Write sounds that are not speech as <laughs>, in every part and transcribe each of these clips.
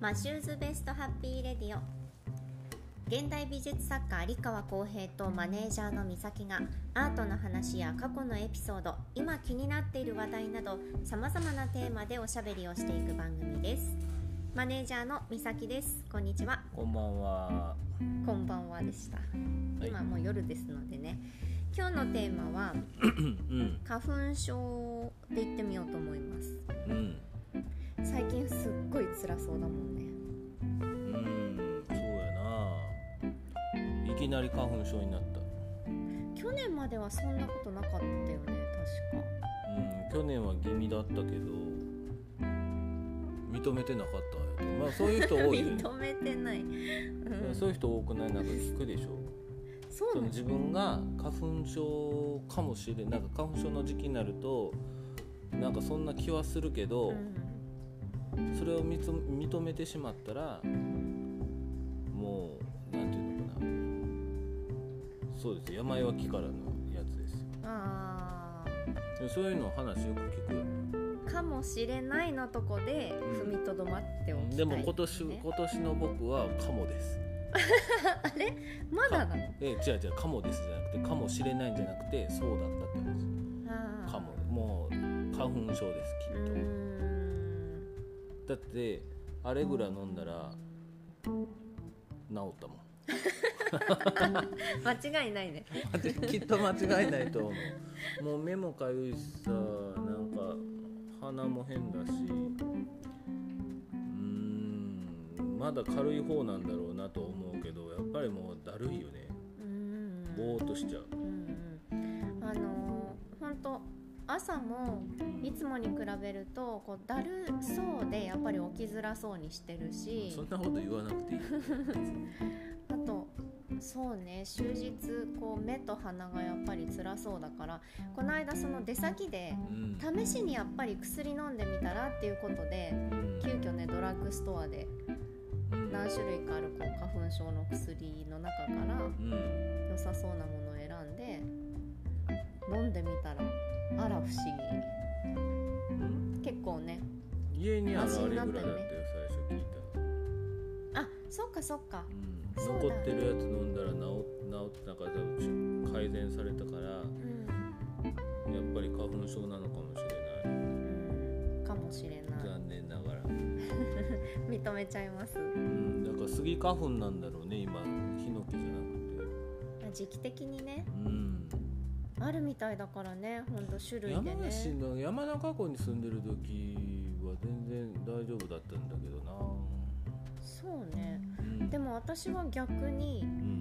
マシューズベストハッピーレディオ。現代美術作家有川浩平とマネージャーの美咲がアートの話や過去のエピソード今気になっている話題などさまざまなテーマでおしゃべりをしていく番組です。マネージャーの美咲です。こんにちは。こんばんは。こんばんはでした。今もう夜ですのでね。今日のテーマはうん、花粉症でいってみようと思います。うん、最近すっごい辛そうだもんねうん、そうやな。いきなり花粉症になった。去年まではそんなことなかったよね確かうん、去年は気味だったけど。認めてなかったんやと。まあ、そういう人多いよね。<laughs> 認めてない、うん、そういう人多くない、なんか聞くでしょそうなの自分が花粉症かもしれんなんか花粉症の時期になると。なんかそんな気はするけど、うんそれを認めてしまったらもうなんていうのかな。そうです。病は気からのやつですよ。あでそういうの話よく聞く。かもしれないのとこで踏みとどまっておきたい、でも今年ね今年の僕はカモです。<laughs> あれ？まだなの？え違う違う。カモですじゃなくてかもしれないんじゃなくてそうだったって話。あー。カモ。もう花粉症ですきっと、だってアレグラ飲んだら治ったもん。<laughs> 間違いないね。<laughs> きっと間違いないと思う。もう目もかゆいしさなんか鼻も変だしうーんまだ軽い方なんだろうなと思うけどやっぱりもうだるいよね。ぼーっとしちゃう朝もいつもに比べるとこうだるそうでやっぱり起きづらそうにしてるし。そんなこと言わなくていい。<laughs> あとそうね終日こう目と鼻がやっぱり辛そうだからこの間その出先でうん。試しにやっぱり薬飲んでみたらっていうことでうん。急遽ねドラッグストアでうん。何種類かあるこう花粉症の薬の中からうん。良さそうなものを選んで飲んでみたらあら不思うん議。結構ね。家にあるマシアレグラだったよ最初聞いたあそっかそっか。うん。残ってるやつ飲んだら治治ってなんか多分改善されたからうん、やっぱり花粉症なのかもしれない。うん、かもしれない。残念ながら、<laughs> 認めちゃいます。うん、だからスギ花粉なんだろうね今。ヒノキじゃなくて。時期的にね。うんあるみたいだからねほんと種類で山ね梨の山中湖に住んでる時は全然大丈夫だったんだけどな、そうね。うん、でも私は逆にうん。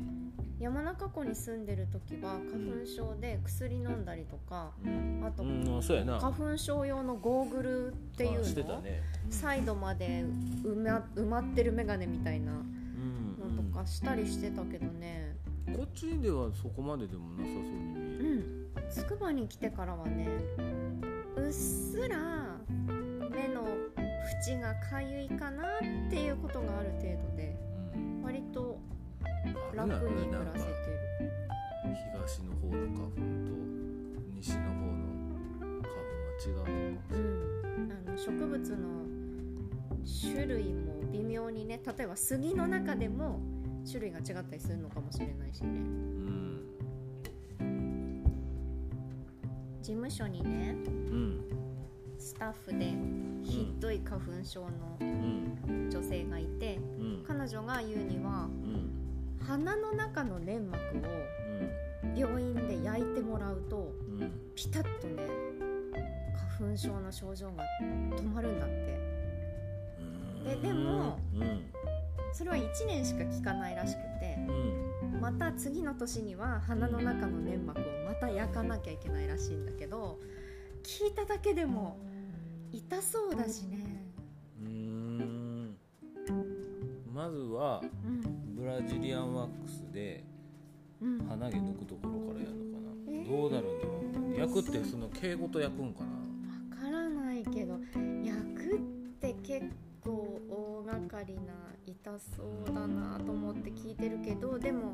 山中湖に住んでる時は花粉症で薬飲んだりとかうん。あと花粉症用のゴーグルっていうのね、サイドまで埋ま埋まってる眼鏡みたいなうん。のとかしたりしてたけどね。こっちではそこまででもなさそうに見えうる、んつくばに来てからはねうっすら目の縁がかゆいかなっていうことがある程度でうん。割と楽に暮らせてる。東の方の花粉と西の方の花粉は違うのかもしれない。うん。あの植物の種類も微妙にね例えば杉の中でも種類が違ったりするのかもしれないしね。うん事務所にねうんスタッフでひどい花粉症のうん女性がいてうん彼女が言うにはうん鼻の中の粘膜を病院で焼いてもらうとピタッとね花粉症の症状が止まるんだって。ででもうん。それは1年しか効かないらしくてうんまた次の年には鼻の中の粘膜をまた焼かなきゃいけないらしいんだけど聞いただけでも痛そうだしね。うん。まずはうん。ブラジリアンワックスでうん。鼻毛抜くところからやるのかな、えー。どうなるんだろう焼くってその毛ごと焼くんかな。わからないけど焼くって結構大掛かりな痛そうだなと思って聞いてるけどでも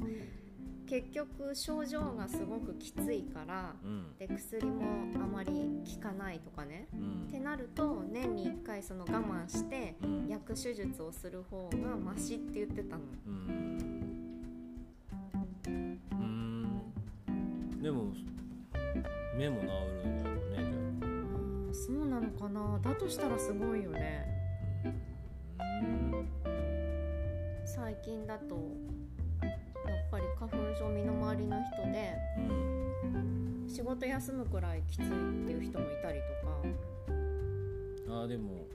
結局症状がすごくきついからうん。で薬もあまり効かないとかね。うん。ってなると年に1回その我慢してうん。薬手術をする方がマシって言ってたの。うん。うん。でも目も治るんやろうねじゃあ。ーそうなのかな。だとしたらすごいよね。あうん最近だとやっぱり花粉症身の回りの人でうん仕事休むくらいきついっていう人もいたりとか。ああでも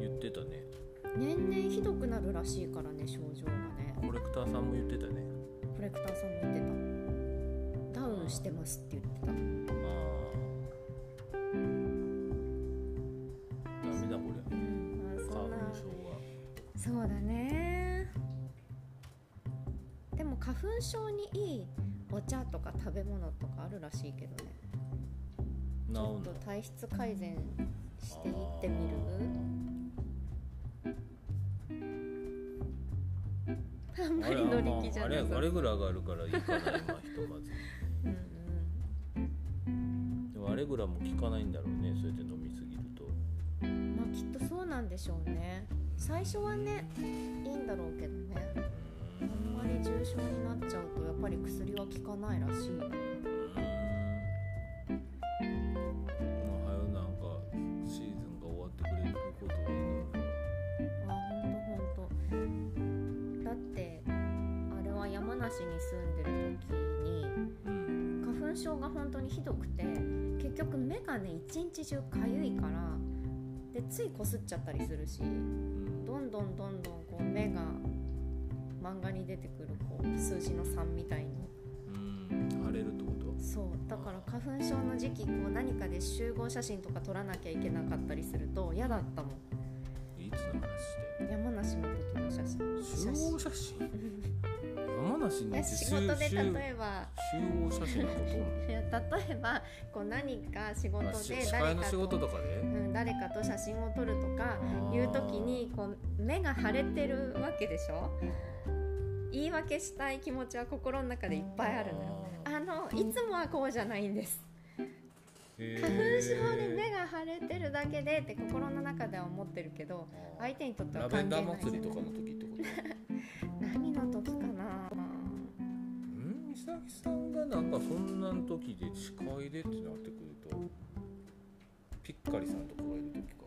言ってたね。年々ひどくなるらしいからね症状がね。コレクターさんも言ってたね。コレクターさんも言ってた。ダウンしてますって言ってた。ああそうだね。でも花粉症にいいお茶とか食べ物とかあるらしいけどね。ちょっと体質改善していってみる？あんまあれり乗り気じゃあないれあれぐらい上がるからいいかな今ひとまず。うんでもアレグラも効かないんだろうねそうやって飲みすぎると。うんまあきっとそうなんでしょうね最初はねいいんだろうけどね。あんまり重症になっちゃうとやっぱり薬は効かないらしい。なんかシーズンが終わってくれることを祈る。あほんとほんとだってあれは山梨に住んでる時にうん。花粉症が本当にひどくて結局目がね一日中かゆいからでついこすっちゃったりするしうんどんどんどんどんこう目が漫画に出てくるこう数字の3みたいに。うん腫れるってこと？そうだから花粉症の時期こう何かで集合写真とか撮らなきゃいけなかったりすると嫌だったもん。いつの話して山梨の時の写真集合写真？<laughs> 山梨にいや行って仕事で集例えば。集合写真のこといや <laughs> 例えばこう何か仕事で誰かと。事とかで？うん、誰かと写真を撮るとかいう時にこう目が腫れてるわけでしょ？言い訳したい気持ちは心の中でいっぱいあるのよ。あのいつもはこうじゃないんです。花花粉症で目が腫れてるだけでって心の中では思ってるけど相手にとってはラベンダ関係ないー祭りとかの時ってこと？うん美咲さんがなんかそんな時で司会でってなってくるとピッカリさんとかがいる時か。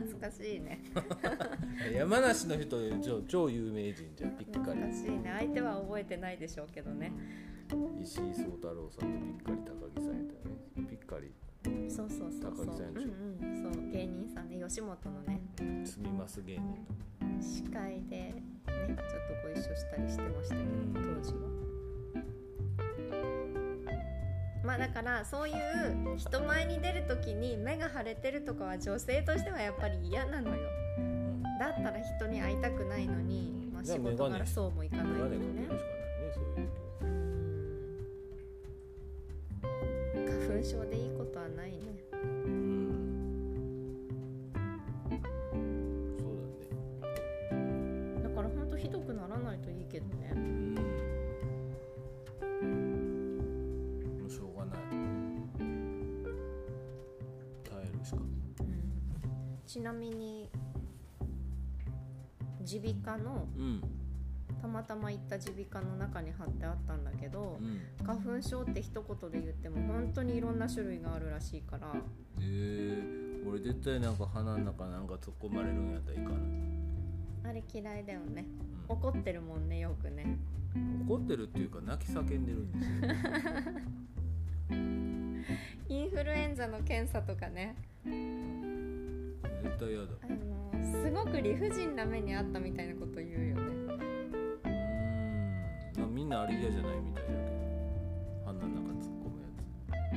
懐かしいね。<laughs> 山梨の人で超超有名人じゃんピッカリ。懐かしいね。相手は覚えてないでしょうけどね。石井壮太郎さんとピッカリ高木さんやったよね。ピッカリ。そうそうそうそう。高木さんでしょ。うんうん。そう芸人さんね吉本のね。住みます芸人。の司会でねちょっとご一緒したりしてましたけどうん。当時はまあだからそういう人前に出る時に目が腫れてるとかは女性としてはやっぱり嫌なのよ。うんだったら人に会いたくないのに、まあ、仕事柄そうもいかない眼のね。花粉症でいいことはないね。だね。だからほんとひどくならないといいけどねちなみに耳鼻科のうん。たまたま行った耳鼻科の中に貼ってあったんだけど、うん。花粉症って一言で言っても本当にいろんな種類があるらしいから。へえ。俺絶対なんか鼻の中なんか突っ込まれるんやったらいいかな、あれ嫌いだよね。うん。怒ってるもんねよくね。怒ってるっていうか泣き叫んでるんですよ。<laughs> インフルエンザの検査とかね絶対嫌だ。あのすごく理不尽な目にあったみたいなこと言うよね。うーん。まあみんなあれ嫌じゃないみたいだけど鼻の中突っ込むや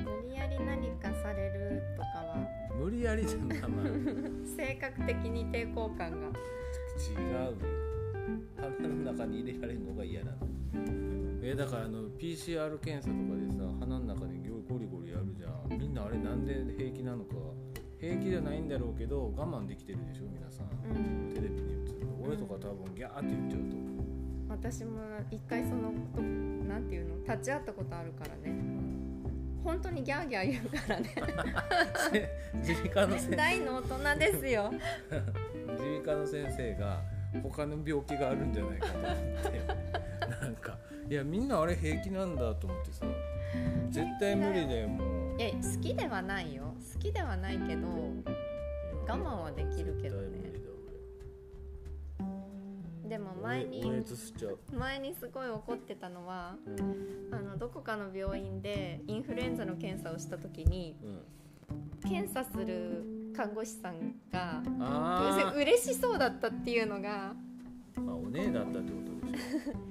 無理やり何かされるとかは。つ無理やりじゃんまあまあ性格的に抵抗感が。違うよ鼻の中に入れられるのが嫌なの。えだからあの PCR 検査とかでさ鼻の中にゴリゴリやるじゃん。みんなあれなんで平気なのか平気じゃないんだろうけど我慢できてるでしょ皆さん。うん。テレビに映るの俺とか多分ギャーって言っちゃうと。思う私も一回そのことなんていうの？立ち会ったことあるからね。本当にギャーギャー言うからね。耳鼻科の先大の大人ですよ。耳鼻科の先生が他の病気があるんじゃないかと思って。なんかいやみんなあれ平気なんだと思ってさ。絶対無理だよもういや好きではないよ。好きではないけど我慢はできるけどね。でも俺前に前にすごい怒ってたのはうん。あのどこかの病院でインフルエンザの検査をした時にうん、検査する看護師さんが嬉しそうだったっていうのがーあお姉だったってことでしょ。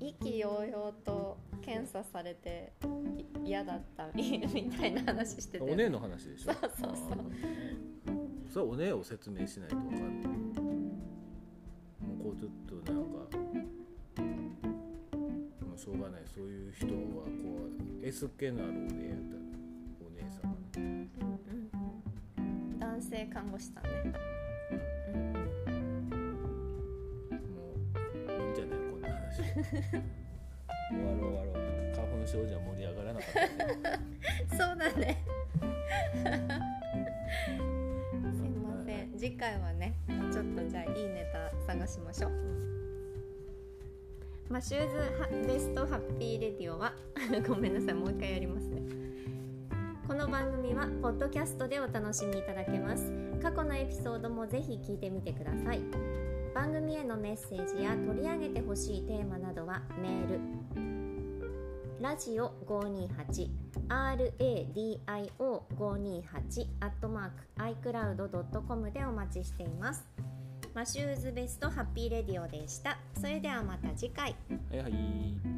<laughs> 意気揚々と検査されてい嫌だったみみたいな話してて。お姉の話でしょ？そうそうそう。それはお姉を説明しないとわかんない。もうこうちょっとなんかもうしょうがない。そういう人はこう S 気のあるお姉やったらお姉さん。うん。男性看護師さんね、うん。もういいんじゃない？こんな話終わろう終わろう。花粉症じゃ盛り上がらなかったね。そうだね。<laughs> すいません。次回はねちょっとじゃあいいネタ探しましょう。まあシューズハベストハッピーレディオは <laughs> ごめんなさい。もう一回やりますね。この番組はポッドキャストでお楽しみいただけます。過去のエピソードもぜひ聞いてみてください番組へのメッセージや取り上げてほしいテーマなどはメール。ラジオ528 radio528 アットマーク iCloud.com でお待ちしています。マシューズベストハッピーレディオでした。それではまた次回。はいはい。